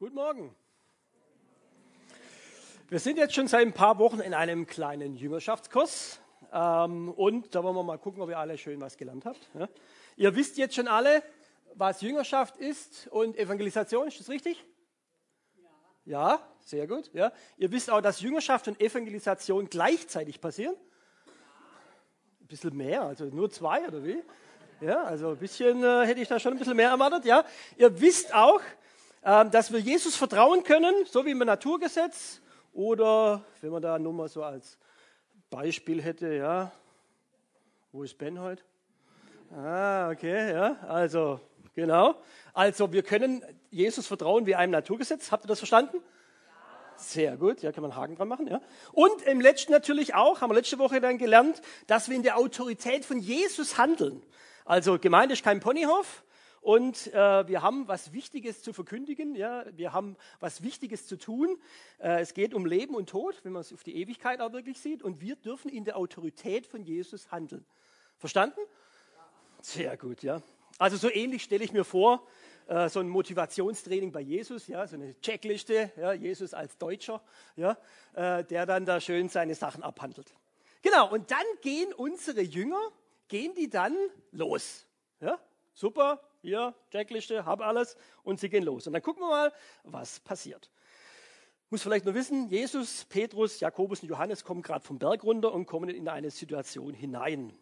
Guten Morgen. Wir sind jetzt schon seit ein paar Wochen in einem kleinen Jüngerschaftskurs. Ähm, und da wollen wir mal gucken, ob ihr alle schön was gelernt habt. Ihr wisst jetzt schon alle, was Jüngerschaft ist und Evangelisation. Ist das richtig? Ja. Ja, sehr gut. Ja. Ihr wisst auch, dass Jüngerschaft und Evangelisation gleichzeitig passieren. Ein bisschen mehr, also nur zwei oder wie? Ja, also ein bisschen äh, hätte ich da schon ein bisschen mehr erwartet. Ja. Ihr wisst auch, dass wir Jesus vertrauen können, so wie im Naturgesetz. Oder wenn man da nur mal so als Beispiel hätte, ja, wo ist Ben heute? Ah, okay, ja, also genau. Also wir können Jesus vertrauen wie einem Naturgesetz. Habt ihr das verstanden? Sehr gut, ja, kann man einen Haken dran machen. Ja. Und im letzten natürlich auch, haben wir letzte Woche dann gelernt, dass wir in der Autorität von Jesus handeln. Also Gemeinde ist kein Ponyhof, und äh, wir haben was Wichtiges zu verkündigen, ja, wir haben was Wichtiges zu tun. Äh, es geht um Leben und Tod, wenn man es auf die Ewigkeit auch wirklich sieht. Und wir dürfen in der Autorität von Jesus handeln. Verstanden? Sehr gut, ja. Also so ähnlich stelle ich mir vor, äh, so ein Motivationstraining bei Jesus, ja, so eine Checkliste, ja, Jesus als Deutscher, ja, äh, der dann da schön seine Sachen abhandelt. Genau, und dann gehen unsere Jünger, gehen die dann los. Ja, super, hier, Checkliste, habe alles und sie gehen los. Und dann gucken wir mal, was passiert. Muss vielleicht nur wissen, Jesus, Petrus, Jakobus und Johannes kommen gerade vom Berg runter und kommen in eine Situation hinein.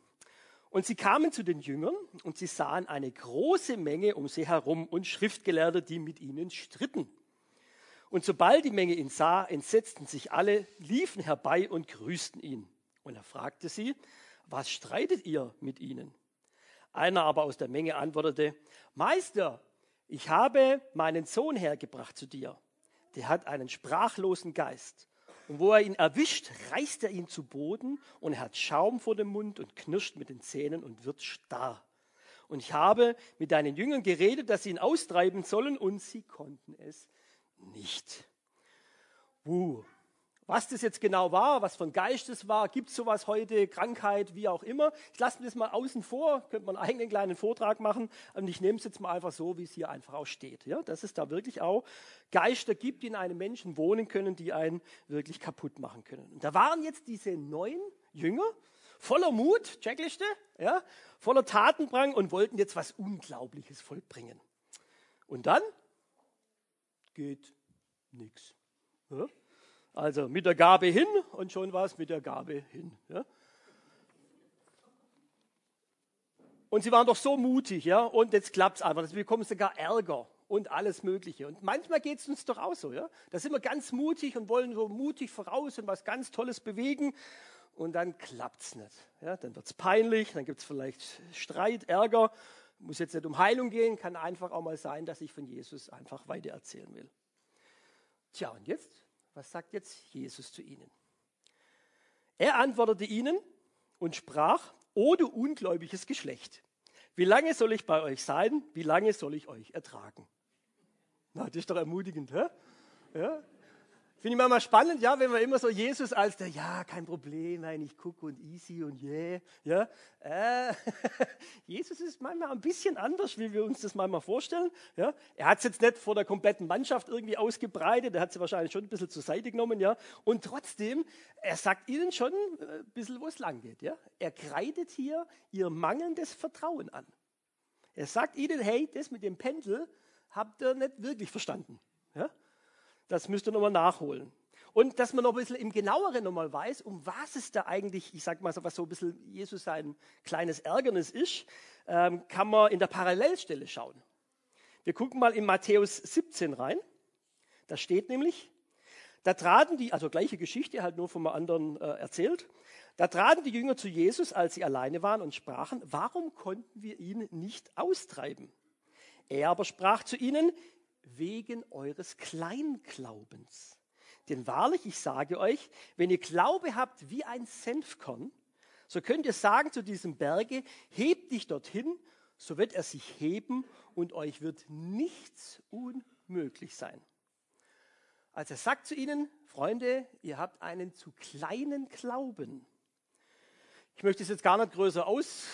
Und sie kamen zu den Jüngern und sie sahen eine große Menge um sie herum und Schriftgelehrte, die mit ihnen stritten. Und sobald die Menge ihn sah, entsetzten sich alle, liefen herbei und grüßten ihn. Und er fragte sie, was streitet ihr mit ihnen? Einer aber aus der Menge antwortete, Meister, ich habe meinen Sohn hergebracht zu dir. Der hat einen sprachlosen Geist. Und wo er ihn erwischt, reißt er ihn zu Boden und er hat Schaum vor dem Mund und knirscht mit den Zähnen und wird starr. Und ich habe mit deinen Jüngern geredet, dass sie ihn austreiben sollen und sie konnten es nicht. Uh, was das jetzt genau war, was von Geist es war, gibt es sowas heute, Krankheit, wie auch immer. Ich lasse mir das mal außen vor, könnte man einen eigenen kleinen Vortrag machen und ich nehme es jetzt mal einfach so, wie es hier einfach auch steht. Ja, dass es da wirklich auch Geister gibt, die in einem Menschen wohnen können, die einen wirklich kaputt machen können. Und da waren jetzt diese neun Jünger, voller Mut, Checkliste, ja, voller Tatendrang und wollten jetzt was Unglaubliches vollbringen. Und dann geht nichts. Ja? Also mit der Gabe hin und schon war es mit der Gabe hin. Ja? Und sie waren doch so mutig, ja, und jetzt klappt es einfach. Wir bekommen sogar Ärger und alles Mögliche. Und manchmal geht es uns doch auch so, ja. Da sind wir ganz mutig und wollen so mutig voraus und was ganz Tolles bewegen. Und dann klappt es nicht. Ja? Dann wird es peinlich, dann gibt es vielleicht Streit, Ärger. Muss jetzt nicht um Heilung gehen, kann einfach auch mal sein, dass ich von Jesus einfach weiter erzählen will. Tja, und jetzt was sagt jetzt Jesus zu ihnen? Er antwortete ihnen und sprach, O du ungläubiges Geschlecht, wie lange soll ich bei euch sein? Wie lange soll ich euch ertragen? Na, das ist doch ermutigend, hä? Ja? Finde ich manchmal spannend, ja, wenn man immer so Jesus als der, ja, kein Problem, nein, ich gucke und easy und yeah, ja. Äh, Jesus ist manchmal ein bisschen anders, wie wir uns das manchmal vorstellen. Ja. Er hat es jetzt nicht vor der kompletten Mannschaft irgendwie ausgebreitet, er hat sie wahrscheinlich schon ein bisschen zur Seite genommen, ja. Und trotzdem, er sagt ihnen schon ein bisschen, wo es lang geht, ja. Er kreidet hier ihr mangelndes Vertrauen an. Er sagt ihnen, hey, das mit dem Pendel habt ihr nicht wirklich verstanden. Das müsst ihr nochmal nachholen. Und dass man noch ein bisschen im Genaueren nochmal weiß, um was es da eigentlich, ich sag mal so, was so ein bisschen Jesus sein kleines Ärgernis ist, ähm, kann man in der Parallelstelle schauen. Wir gucken mal in Matthäus 17 rein. Da steht nämlich, da traten die, also gleiche Geschichte, halt nur vom anderen äh, erzählt. Da traten die Jünger zu Jesus, als sie alleine waren und sprachen, warum konnten wir ihn nicht austreiben? Er aber sprach zu ihnen, wegen eures Kleinglaubens. Denn wahrlich, ich sage euch, wenn ihr Glaube habt wie ein Senfkorn, so könnt ihr sagen zu diesem Berge, hebt dich dorthin, so wird er sich heben und euch wird nichts unmöglich sein. Als er sagt zu ihnen, Freunde, ihr habt einen zu kleinen Glauben. Ich möchte es jetzt gar nicht größer aus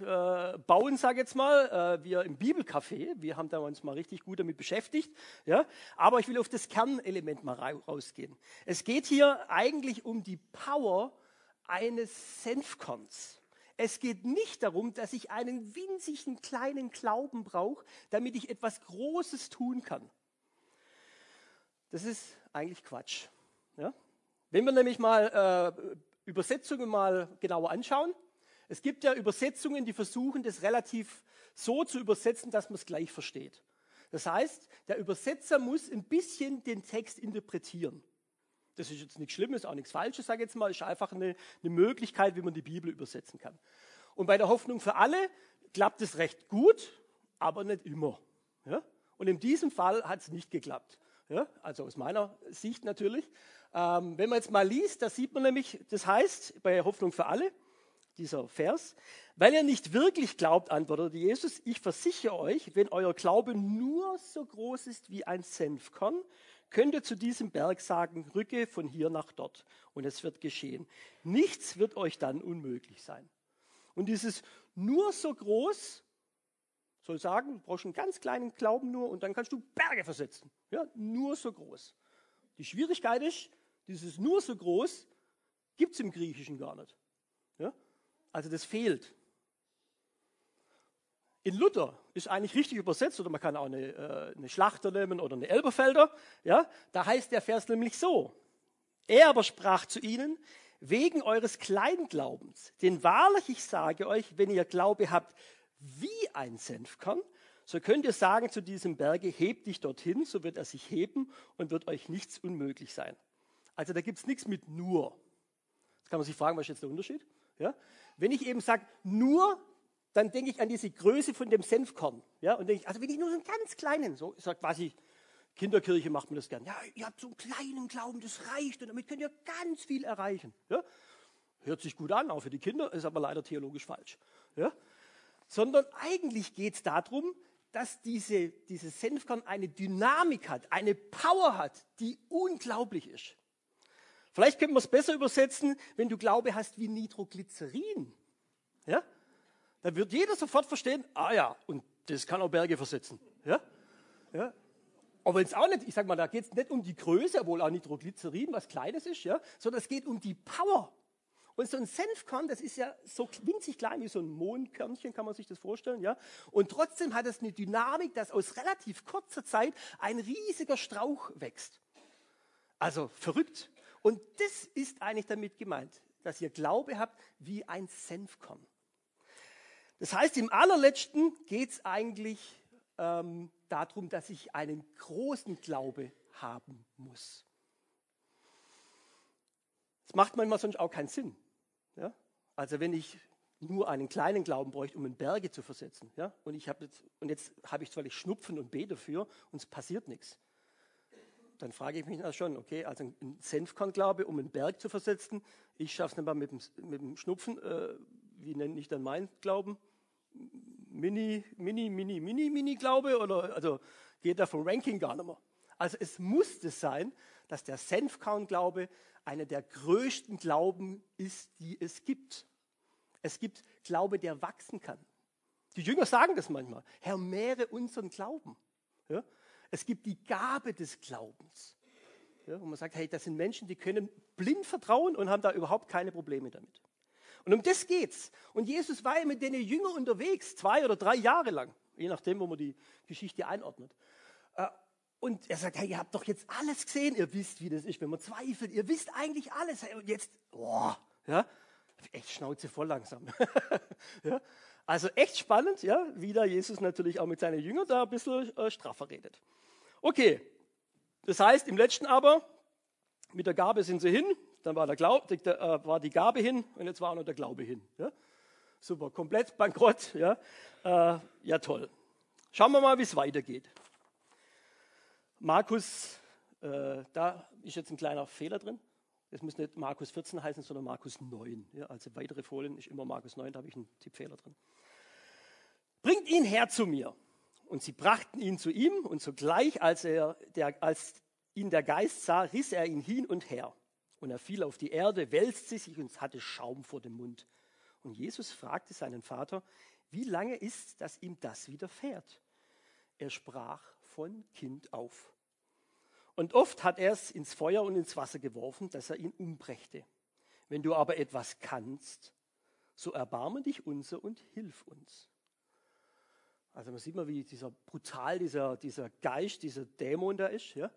äh, bauen, sage jetzt mal, äh, wir im Bibelcafé, wir haben da uns mal richtig gut damit beschäftigt, ja, aber ich will auf das Kernelement mal rausgehen. Es geht hier eigentlich um die Power eines Senfkorns. Es geht nicht darum, dass ich einen winzigen kleinen Glauben brauche, damit ich etwas Großes tun kann. Das ist eigentlich Quatsch. Ja? Wenn wir nämlich mal äh, Übersetzungen mal genauer anschauen, es gibt ja Übersetzungen, die versuchen, das relativ so zu übersetzen, dass man es gleich versteht. Das heißt, der Übersetzer muss ein bisschen den Text interpretieren. Das ist jetzt nichts Schlimmes, auch nichts Falsches, sage ich jetzt mal. Es ist einfach eine, eine Möglichkeit, wie man die Bibel übersetzen kann. Und bei der Hoffnung für alle klappt es recht gut, aber nicht immer. Ja? Und in diesem Fall hat es nicht geklappt. Ja? Also aus meiner Sicht natürlich. Ähm, wenn man jetzt mal liest, da sieht man nämlich, das heißt bei Hoffnung für alle, dieser Vers, weil ihr nicht wirklich glaubt, antwortete Jesus, ich versichere euch, wenn euer Glaube nur so groß ist wie ein Senfkorn, könnt ihr zu diesem Berg sagen, rücke von hier nach dort und es wird geschehen. Nichts wird euch dann unmöglich sein. Und dieses nur so groß soll sagen, du brauchst einen ganz kleinen Glauben nur und dann kannst du Berge versetzen. Ja, nur so groß. Die Schwierigkeit ist, dieses nur so groß gibt es im Griechischen gar nicht. Also das fehlt. In Luther ist eigentlich richtig übersetzt, oder man kann auch eine, äh, eine Schlachter nehmen oder eine Elberfelder. Ja? Da heißt der Vers nämlich so. Er aber sprach zu ihnen, wegen eures Kleinglaubens. Denn wahrlich, ich sage euch, wenn ihr Glaube habt wie ein Senfkorn, so könnt ihr sagen zu diesem Berge, hebt dich dorthin, so wird er sich heben und wird euch nichts unmöglich sein. Also da gibt es nichts mit nur. Jetzt kann man sich fragen, was ist jetzt der Unterschied? Ja? Wenn ich eben sage nur, dann denke ich an diese Größe von dem Senfkorn. Ja? Und denke ich, also wenn ich nur so einen ganz kleinen, so ich sag quasi, Kinderkirche macht man das gern. Ja, ihr habt so einen kleinen Glauben, das reicht und damit könnt ihr ganz viel erreichen. Ja? Hört sich gut an, auch für die Kinder, ist aber leider theologisch falsch. Ja? Sondern eigentlich geht es darum, dass diese, dieses Senfkorn eine Dynamik hat, eine Power hat, die unglaublich ist. Vielleicht könnte man es besser übersetzen, wenn du Glaube hast wie Nitroglycerin. Ja? Dann wird jeder sofort verstehen, ah ja, und das kann auch Berge versetzen. Ja? Ja? Aber jetzt auch nicht, ich sage mal, da geht es nicht um die Größe, obwohl auch Nitroglycerin was Kleines ist, ja? sondern es geht um die Power. Und so ein Senfkorn, das ist ja so winzig klein wie so ein Mohnkörnchen, kann man sich das vorstellen, ja? Und trotzdem hat es eine Dynamik, dass aus relativ kurzer Zeit ein riesiger Strauch wächst. Also verrückt. Und das ist eigentlich damit gemeint, dass ihr Glaube habt wie ein Senfkorn. Das heißt, im allerletzten geht es eigentlich ähm, darum, dass ich einen großen Glaube haben muss. Das macht manchmal sonst auch keinen Sinn. Ja? Also wenn ich nur einen kleinen Glauben bräuchte, um in Berge zu versetzen, ja? und, ich jetzt, und jetzt habe ich zwar Schnupfen und bete dafür und es passiert nichts dann frage ich mich na schon, okay, also ein Senfkornglaube, um einen Berg zu versetzen, ich schaffe es nicht mal mit dem, mit dem Schnupfen, äh, wie nenne ich dann meinen Glauben? Mini, Mini, Mini, Mini, Mini-Glaube oder also geht da vom Ranking gar nicht mehr. Also es musste sein, dass der Senfkornglaube einer der größten Glauben ist, die es gibt. Es gibt Glaube, der wachsen kann. Die Jünger sagen das manchmal. Herr, mehre unseren Glauben. Ja? Es gibt die Gabe des Glaubens. Ja, und man sagt, hey, das sind Menschen, die können blind vertrauen und haben da überhaupt keine Probleme damit. Und um das geht's. Und Jesus war ja mit den Jüngern unterwegs, zwei oder drei Jahre lang, je nachdem, wo man die Geschichte einordnet. Äh, und er sagt, hey, ihr habt doch jetzt alles gesehen, ihr wisst, wie das ist, wenn man zweifelt, ihr wisst eigentlich alles. Und jetzt, boah, ja, echt Schnauze voll langsam. ja, also echt spannend, ja, wie da Jesus natürlich auch mit seinen Jüngern da ein bisschen äh, straffer redet. Okay, das heißt im letzten aber, mit der Gabe sind sie hin, dann war, der Glaub, äh, war die Gabe hin und jetzt war auch noch der Glaube hin. Ja? Super, komplett bankrott. Ja, äh, ja toll. Schauen wir mal, wie es weitergeht. Markus, äh, da ist jetzt ein kleiner Fehler drin. Es muss nicht Markus 14 heißen, sondern Markus 9. Ja, also weitere Folien ist immer Markus 9, da habe ich einen Tippfehler drin. Bringt ihn her zu mir. Und sie brachten ihn zu ihm und sogleich, als, er, der, als ihn der Geist sah, riss er ihn hin und her. Und er fiel auf die Erde, wälzte sich und hatte Schaum vor dem Mund. Und Jesus fragte seinen Vater, wie lange ist, dass ihm das widerfährt? Er sprach von Kind auf. Und oft hat er es ins Feuer und ins Wasser geworfen, dass er ihn umbrächte. Wenn du aber etwas kannst, so erbarme dich unser und hilf uns. Also man sieht mal, wie dieser brutal, dieser, dieser Geist, dieser Dämon da ist. Ja?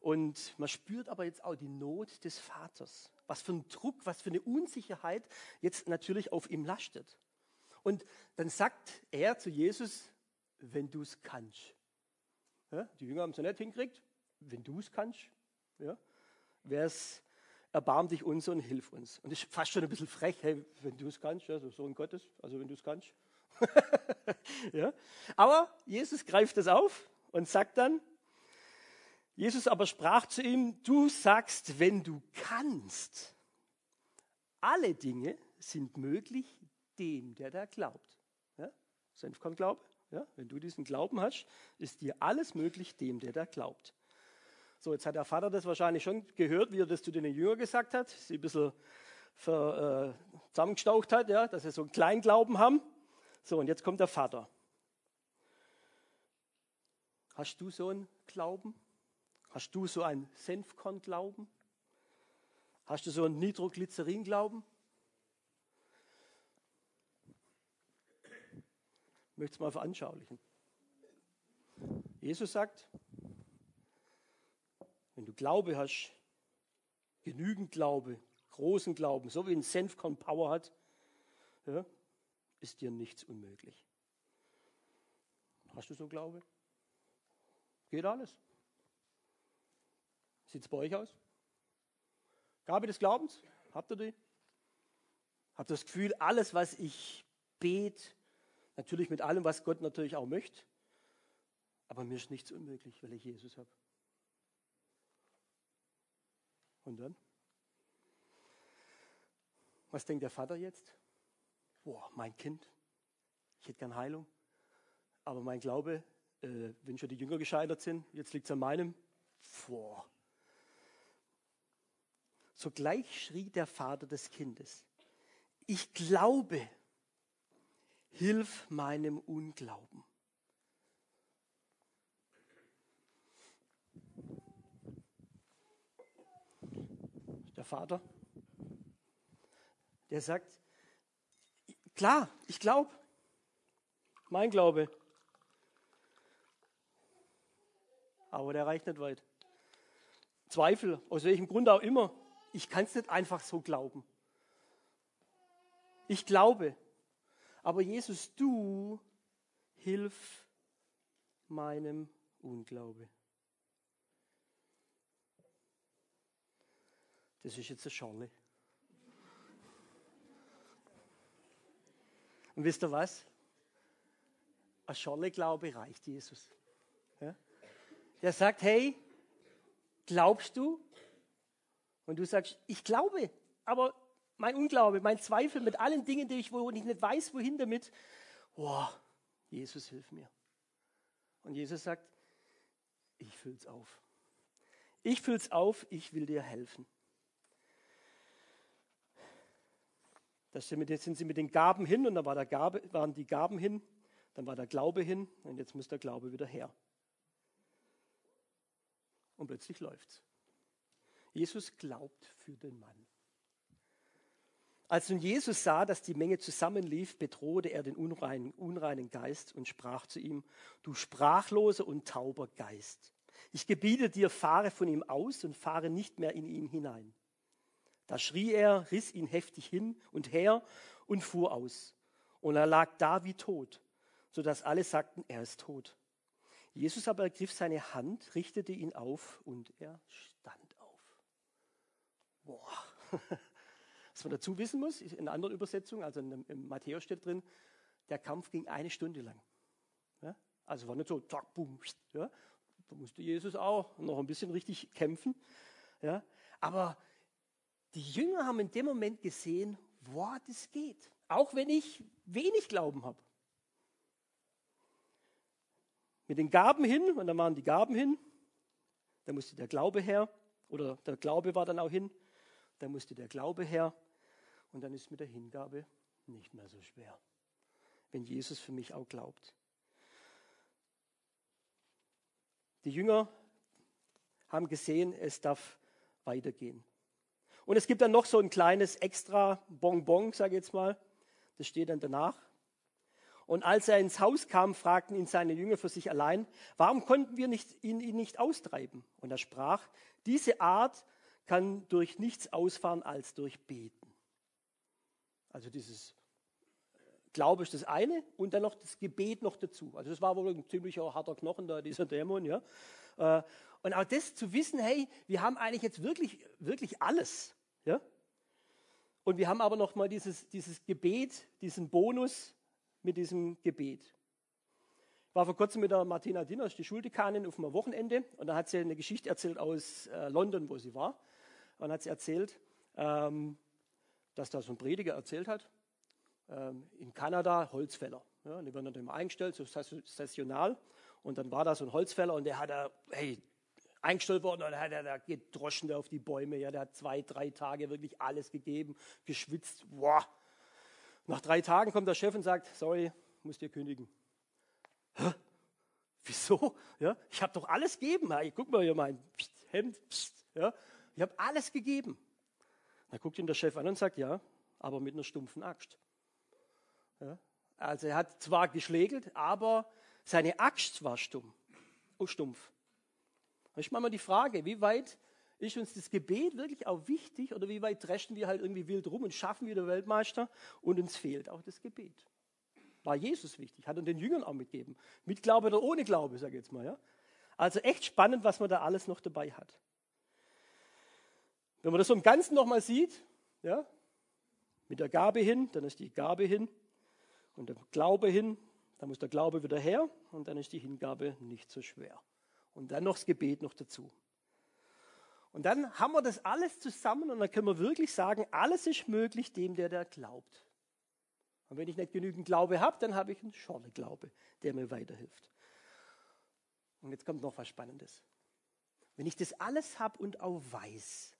Und man spürt aber jetzt auch die Not des Vaters. Was für ein Druck, was für eine Unsicherheit jetzt natürlich auf ihm lastet. Und dann sagt er zu Jesus, wenn du es kannst. Ja? Die Jünger haben es ja nicht hingekriegt. Wenn du es kannst, ja? wäre es erbarm dich uns und hilf uns. Und das ist fast schon ein bisschen frech, hey, wenn du es kannst, ja, so Sohn Gottes, also wenn du es kannst. ja. Aber Jesus greift das auf und sagt dann, Jesus aber sprach zu ihm, du sagst, wenn du kannst. Alle Dinge sind möglich dem, der da glaubt. Ja? Senfkornglaube, ja? wenn du diesen Glauben hast, ist dir alles möglich dem, der da glaubt. So, jetzt hat der Vater das wahrscheinlich schon gehört, wie er das zu den Jüngern gesagt hat, sie ein bisschen ver, äh, zusammengestaucht hat, ja, dass sie so einen kleinen Glauben haben. So, und jetzt kommt der Vater. Hast du so einen Glauben? Hast du so einen Senfkorn-Glauben? Hast du so einen Nitroglycerin-Glauben? Ich möchte es mal veranschaulichen. Jesus sagt, Glaube hast, genügend Glaube, großen Glauben, so wie ein Senfkorn Power hat, ja, ist dir nichts unmöglich. Hast du so Glaube? Geht alles? Sieht es bei euch aus? Gabe des Glaubens? Habt ihr die? Habt ihr das Gefühl, alles, was ich bete, natürlich mit allem, was Gott natürlich auch möchte, aber mir ist nichts unmöglich, weil ich Jesus habe. Und dann? Was denkt der Vater jetzt? Boah, mein Kind, ich hätte gern Heilung, aber mein Glaube, äh, wenn schon die Jünger gescheitert sind, jetzt liegt es an meinem. Boah. Sogleich schrie der Vater des Kindes, ich glaube, hilf meinem Unglauben. Vater, der sagt, klar, ich glaube, mein Glaube. Aber der reicht nicht weit. Zweifel, aus welchem Grund auch immer, ich kann es nicht einfach so glauben. Ich glaube, aber Jesus, du hilf meinem Unglaube. Das ist jetzt eine Schale. Und wisst ihr was? Ein Scholle-Glaube reicht Jesus. Ja? Der sagt, hey, glaubst du? Und du sagst, ich glaube, aber mein Unglaube, mein Zweifel mit allen Dingen, die ich, wo ich nicht weiß, wohin damit, oh, Jesus, hilf mir. Und Jesus sagt, ich füll's auf. Ich füll's auf, ich will dir helfen. Da sind sie mit den Gaben hin und da war der Gabe, waren die Gaben hin, dann war der Glaube hin und jetzt muss der Glaube wieder her. Und plötzlich läuft's. Jesus glaubt für den Mann. Als nun Jesus sah, dass die Menge zusammenlief, bedrohte er den unreinen, unreinen Geist und sprach zu ihm, du sprachloser und tauber Geist, ich gebiete dir, fahre von ihm aus und fahre nicht mehr in ihn hinein. Da schrie er, riss ihn heftig hin und her und fuhr aus. Und er lag da wie tot, sodass alle sagten, er ist tot. Jesus aber ergriff seine Hand, richtete ihn auf und er stand auf. Boah. Was man dazu wissen muss, in einer anderen Übersetzung, also im Matthäus steht drin, der Kampf ging eine Stunde lang. Ja? Also war nicht so, zack, boom. Ja? Da musste Jesus auch noch ein bisschen richtig kämpfen. Ja? Aber die Jünger haben in dem Moment gesehen, wow, das geht. Auch wenn ich wenig Glauben habe. Mit den Gaben hin, und dann waren die Gaben hin, da musste der Glaube her, oder der Glaube war dann auch hin, da musste der Glaube her, und dann ist mit der Hingabe nicht mehr so schwer, wenn Jesus für mich auch glaubt. Die Jünger haben gesehen, es darf weitergehen. Und es gibt dann noch so ein kleines extra Bonbon, sage ich jetzt mal. Das steht dann danach. Und als er ins Haus kam, fragten ihn seine Jünger für sich allein, warum konnten wir nicht, ihn, ihn nicht austreiben? Und er sprach, diese Art kann durch nichts ausfahren als durch Beten. Also dieses Glaube ist das eine und dann noch das Gebet noch dazu. Also das war wohl ein ziemlicher harter Knochen da, dieser Dämon. Ja. Äh, und auch das zu wissen, hey, wir haben eigentlich jetzt wirklich, wirklich alles. Und wir haben aber noch mal dieses, dieses Gebet, diesen Bonus mit diesem Gebet. Ich war vor kurzem mit der Martina Dinners, die Schuldekanin, auf einem Wochenende und da hat sie eine Geschichte erzählt aus äh, London, wo sie war. Und hat sie erzählt, ähm, dass da so ein Prediger erzählt hat, ähm, in Kanada Holzfäller. Ja, die werden dann immer eingestellt, so saisonal. Und dann war da so ein Holzfäller und der hat da, hey, eingestellt worden und hat er da gedroschen auf die Bäume. Ja, der hat zwei, drei Tage wirklich alles gegeben, geschwitzt. Boah. Nach drei Tagen kommt der Chef und sagt, sorry, muss dir kündigen. Hä? Wieso? Ja, ich habe doch alles gegeben. Hey, guck mal hier mein Psst, Hemd. Psst, ja, ich habe alles gegeben. Dann guckt ihn der Chef an und sagt, ja, aber mit einer stumpfen Axt. Ja, also er hat zwar geschlägelt, aber seine Axt war stumm, oh, stumpf. Da ist manchmal die Frage, wie weit ist uns das Gebet wirklich auch wichtig oder wie weit dreschen wir halt irgendwie wild rum und schaffen wir den Weltmeister und uns fehlt auch das Gebet. War Jesus wichtig, hat er den Jüngern auch mitgegeben. Mit Glaube oder ohne Glaube, sage ich jetzt mal. Ja? Also echt spannend, was man da alles noch dabei hat. Wenn man das so im Ganzen nochmal sieht, ja, mit der Gabe hin, dann ist die Gabe hin und der Glaube hin, dann muss der Glaube wieder her und dann ist die Hingabe nicht so schwer. Und dann noch das Gebet noch dazu. Und dann haben wir das alles zusammen und dann können wir wirklich sagen, alles ist möglich dem, der da glaubt. Und wenn ich nicht genügend Glaube habe, dann habe ich einen Schorle-Glaube, der mir weiterhilft. Und jetzt kommt noch was Spannendes. Wenn ich das alles habe und auch weiß,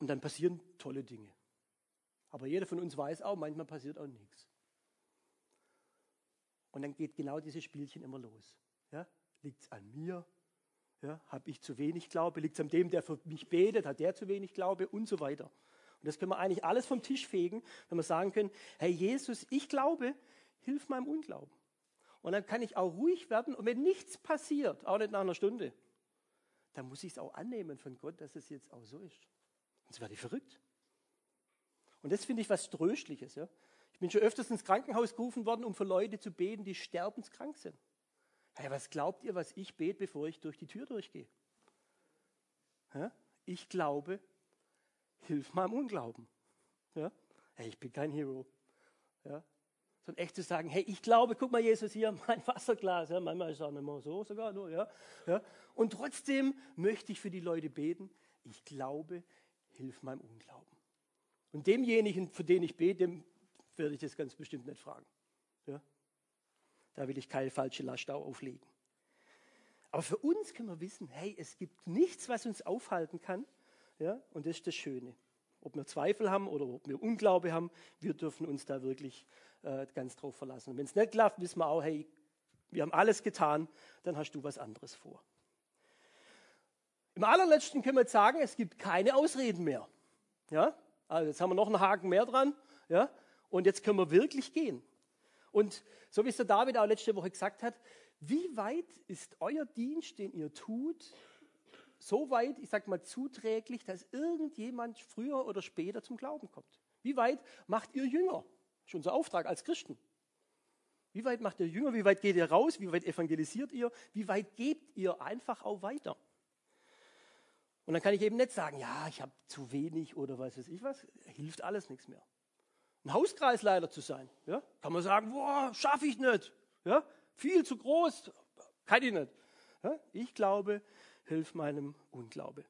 und dann passieren tolle Dinge. Aber jeder von uns weiß auch, manchmal passiert auch nichts. Und dann geht genau dieses Spielchen immer los. Ja? Liegt es an mir? Ja, Habe ich zu wenig Glaube? Liegt es an dem, der für mich betet? Hat der zu wenig Glaube? Und so weiter. Und das können wir eigentlich alles vom Tisch fegen, wenn wir sagen können, hey Jesus, ich glaube, hilf meinem Unglauben. Und dann kann ich auch ruhig werden. Und wenn nichts passiert, auch nicht nach einer Stunde, dann muss ich es auch annehmen von Gott, dass es jetzt auch so ist. Sonst werde ich verrückt. Und das finde ich was Tröstliches. Ja? Ich bin schon öfters ins Krankenhaus gerufen worden, um für Leute zu beten, die sterbenskrank sind. Hey, was glaubt ihr, was ich bete, bevor ich durch die Tür durchgehe? Ja? Ich glaube, hilf meinem Unglauben. Ja? Hey, ich bin kein Hero. Ja? Sondern echt zu sagen, hey, ich glaube, guck mal, Jesus, hier, mein Wasserglas. Ja? Manchmal ist es auch nicht mehr so, sogar nur. Ja? Ja? Und trotzdem möchte ich für die Leute beten. Ich glaube, hilf meinem Unglauben. Und demjenigen, für den ich bete, dem werde ich das ganz bestimmt nicht fragen. Da will ich keine falsche Last auflegen. Aber für uns können wir wissen, hey, es gibt nichts, was uns aufhalten kann. Ja? Und das ist das Schöne. Ob wir Zweifel haben oder ob wir Unglaube haben, wir dürfen uns da wirklich äh, ganz drauf verlassen. Und wenn es nicht klappt, wissen wir auch, hey, wir haben alles getan, dann hast du was anderes vor. Im allerletzten können wir jetzt sagen, es gibt keine Ausreden mehr. Ja? Also jetzt haben wir noch einen Haken mehr dran. Ja? Und jetzt können wir wirklich gehen. Und so wie es der David auch letzte Woche gesagt hat, wie weit ist euer Dienst, den ihr tut, so weit, ich sage mal, zuträglich, dass irgendjemand früher oder später zum Glauben kommt? Wie weit macht ihr Jünger? Das ist unser Auftrag als Christen. Wie weit macht ihr Jünger? Wie weit geht ihr raus? Wie weit evangelisiert ihr? Wie weit gebt ihr einfach auch weiter? Und dann kann ich eben nicht sagen, ja, ich habe zu wenig oder was weiß ich was. Hilft alles nichts mehr. Ein Hauskreisleiter zu sein, ja, kann man sagen, boah, schaffe ich nicht. Ja, viel zu groß, kann ich nicht. Ja, ich glaube, hilft meinem Unglaube.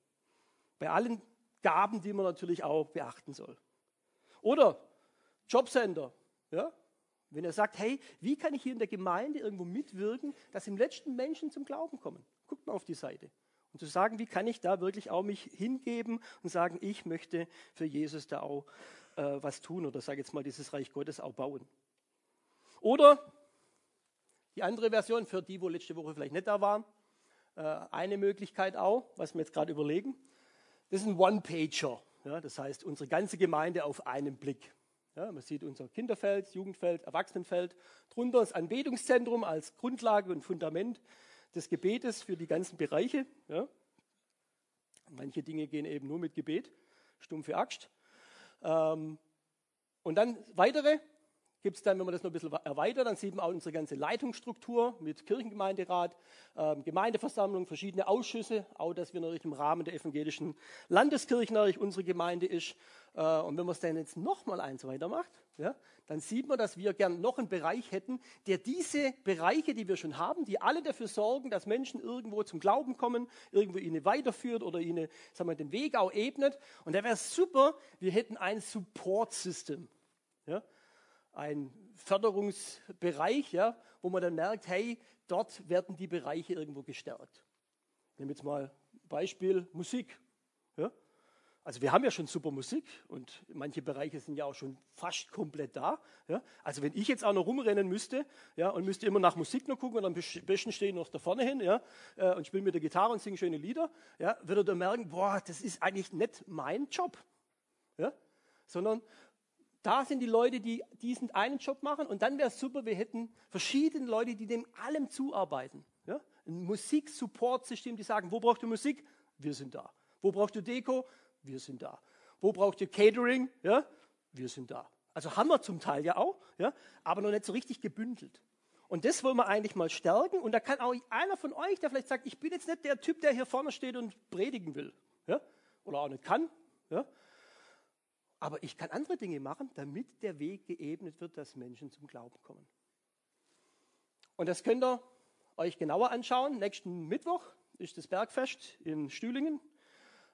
Bei allen Gaben, die man natürlich auch beachten soll. Oder Jobcenter, ja, wenn er sagt, hey, wie kann ich hier in der Gemeinde irgendwo mitwirken, dass im letzten Menschen zum Glauben kommen? Guckt mal auf die Seite. Und zu sagen, wie kann ich da wirklich auch mich hingeben und sagen, ich möchte für Jesus da auch äh, was tun oder sage jetzt mal dieses Reich Gottes auch bauen. Oder die andere Version für die, wo letzte Woche vielleicht nicht da waren, äh, eine Möglichkeit auch, was wir jetzt gerade überlegen, das ist ein One-Pager. Ja, das heißt, unsere ganze Gemeinde auf einen Blick. Ja, man sieht unser Kinderfeld, Jugendfeld, Erwachsenenfeld. Drunter das Anbetungszentrum als Grundlage und Fundament des Gebetes für die ganzen Bereiche. Ja. Manche Dinge gehen eben nur mit Gebet, stumpfe Axt. Ähm, und dann weitere gibt es dann, wenn man das noch ein bisschen erweitert, dann sieht man auch unsere ganze Leitungsstruktur mit Kirchengemeinderat, ähm, Gemeindeversammlung, verschiedene Ausschüsse, auch dass wir natürlich im Rahmen der evangelischen Landeskirche natürlich unsere Gemeinde ist. Äh, und wenn man es dann jetzt nochmal eins weitermacht, ja, dann sieht man, dass wir gern noch einen Bereich hätten, der diese Bereiche, die wir schon haben, die alle dafür sorgen, dass Menschen irgendwo zum Glauben kommen, irgendwo ihnen weiterführt oder ihnen sagen wir, den Weg auch ebnet. Und da wäre es super, wir hätten ein Support-System. Ja? Ein Förderungsbereich, ja, wo man dann merkt, hey, dort werden die Bereiche irgendwo gestärkt. Ich nehme jetzt mal Beispiel Musik. Ja. Also wir haben ja schon super Musik und manche Bereiche sind ja auch schon fast komplett da. Ja. Also wenn ich jetzt auch noch rumrennen müsste ja, und müsste immer nach Musik noch gucken und am besten stehe ich noch da vorne hin ja, äh, und spiele mit der Gitarre und singe schöne Lieder, ja, würde er merken, boah, das ist eigentlich nicht mein Job. Ja, sondern da sind die Leute, die diesen einen Job machen. Und dann wäre es super, wir hätten verschiedene Leute, die dem allem zuarbeiten. Ja? Ein Musik-Support-System, die sagen, wo braucht ihr Musik? Wir sind da. Wo braucht ihr Deko? Wir sind da. Wo braucht ihr Catering? Ja? Wir sind da. Also haben wir zum Teil ja auch, ja? aber noch nicht so richtig gebündelt. Und das wollen wir eigentlich mal stärken. Und da kann auch einer von euch, der vielleicht sagt, ich bin jetzt nicht der Typ, der hier vorne steht und predigen will. Ja? Oder auch nicht kann. Ja? Aber ich kann andere Dinge machen, damit der Weg geebnet wird, dass Menschen zum Glauben kommen. Und das könnt ihr euch genauer anschauen. Nächsten Mittwoch ist das Bergfest in Stühlingen.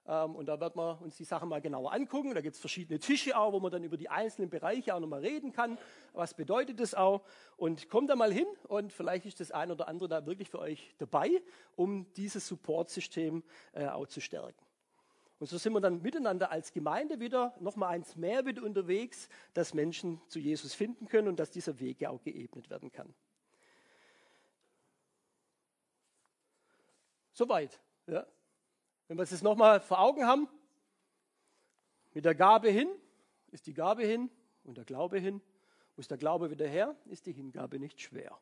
Ähm, und da werden wir uns die Sachen mal genauer angucken. Da gibt es verschiedene Tische auch, wo man dann über die einzelnen Bereiche auch nochmal reden kann. Was bedeutet das auch? Und kommt da mal hin und vielleicht ist das ein oder andere da wirklich für euch dabei, um dieses Supportsystem äh, auch zu stärken. Und so sind wir dann miteinander als Gemeinde wieder nochmal eins mehr wieder unterwegs, dass Menschen zu Jesus finden können und dass dieser Weg ja auch geebnet werden kann. Soweit. Ja. Wenn wir es jetzt nochmal vor Augen haben, mit der Gabe hin ist die Gabe hin und der Glaube hin. Muss der Glaube wieder her, ist die Hingabe nicht schwer.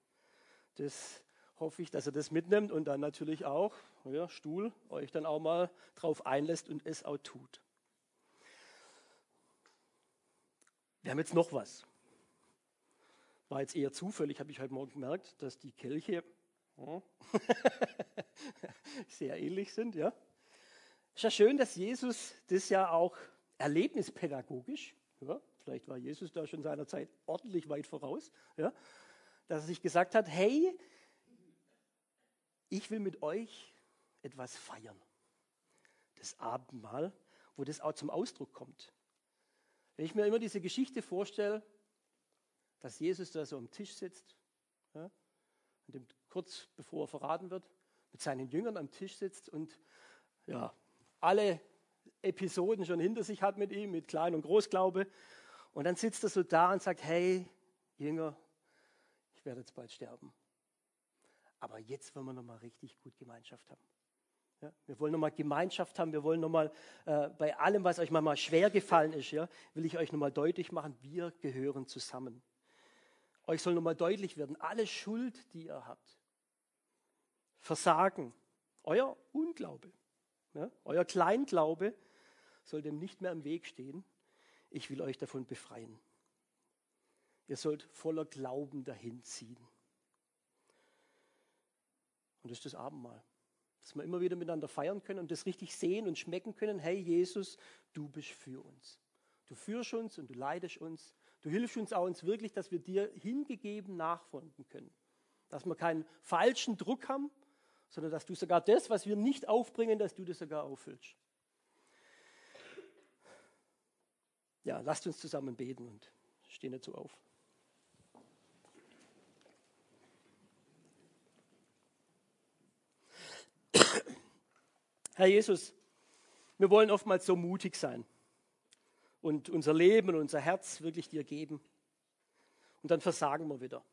Das hoffe ich, dass ihr das mitnimmt und dann natürlich auch, ja, Stuhl, euch dann auch mal drauf einlässt und es auch tut. Wir haben jetzt noch was. War jetzt eher zufällig, habe ich heute Morgen gemerkt, dass die Kelche hm, sehr ähnlich sind. Ja. Ist ja schön, dass Jesus das ja auch erlebnispädagogisch, ja, vielleicht war Jesus da schon seiner Zeit ordentlich weit voraus, ja, dass er sich gesagt hat, hey, ich will mit euch etwas feiern. Das Abendmahl, wo das auch zum Ausdruck kommt. Wenn ich mir immer diese Geschichte vorstelle, dass Jesus da so am Tisch sitzt, ja, und kurz bevor er verraten wird, mit seinen Jüngern am Tisch sitzt und ja, alle Episoden schon hinter sich hat mit ihm, mit Klein- und Großglaube. Und dann sitzt er so da und sagt, hey, Jünger, ich werde jetzt bald sterben. Aber jetzt wollen wir nochmal richtig gut Gemeinschaft haben. Ja, wir wollen nochmal Gemeinschaft haben. Wir wollen nochmal äh, bei allem, was euch manchmal schwer gefallen ist, ja, will ich euch nochmal deutlich machen, wir gehören zusammen. Euch soll nochmal deutlich werden, alle Schuld, die ihr habt, Versagen, euer Unglaube, ja, euer Kleinglaube soll dem nicht mehr im Weg stehen. Ich will euch davon befreien. Ihr sollt voller Glauben dahin ziehen. Und das ist das Abendmahl. Dass wir immer wieder miteinander feiern können und das richtig sehen und schmecken können. Hey Jesus, du bist für uns. Du führst uns und du leidest uns. Du hilfst uns auch uns wirklich, dass wir dir hingegeben nachfolgen können. Dass wir keinen falschen Druck haben, sondern dass du sogar das, was wir nicht aufbringen, dass du das sogar auffüllst. Ja, lasst uns zusammen beten und stehen dazu auf. Herr Jesus, wir wollen oftmals so mutig sein und unser Leben und unser Herz wirklich dir geben. Und dann versagen wir wieder,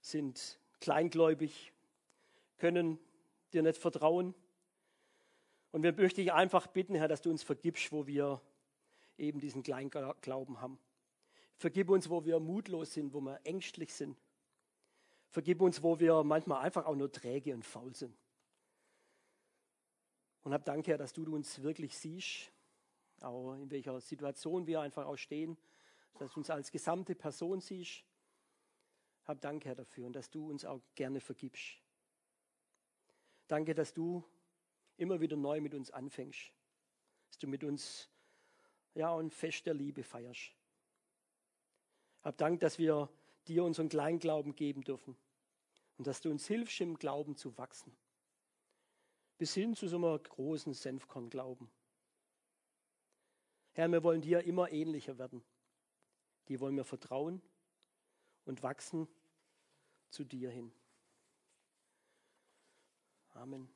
sind kleingläubig, können dir nicht vertrauen. Und wir möchten dich einfach bitten, Herr, dass du uns vergibst, wo wir eben diesen Kleinglauben haben. Vergib uns, wo wir mutlos sind, wo wir ängstlich sind. Vergib uns, wo wir manchmal einfach auch nur träge und faul sind. Und hab Dank, Herr, dass du uns wirklich siehst auch in welcher Situation wir einfach auch stehen, dass du uns als gesamte Person siehst. Hab Dank, Herr, dafür und dass du uns auch gerne vergibst. Danke, dass du immer wieder neu mit uns anfängst, dass du mit uns ja ein Fest der Liebe feierst. Hab Dank, dass wir dir unseren Kleinglauben geben dürfen und dass du uns hilfst, im Glauben zu wachsen. Bis hin zu so einem großen Senfkornglauben. Herr, wir wollen dir immer ähnlicher werden. Die wollen wir vertrauen und wachsen zu dir hin. Amen.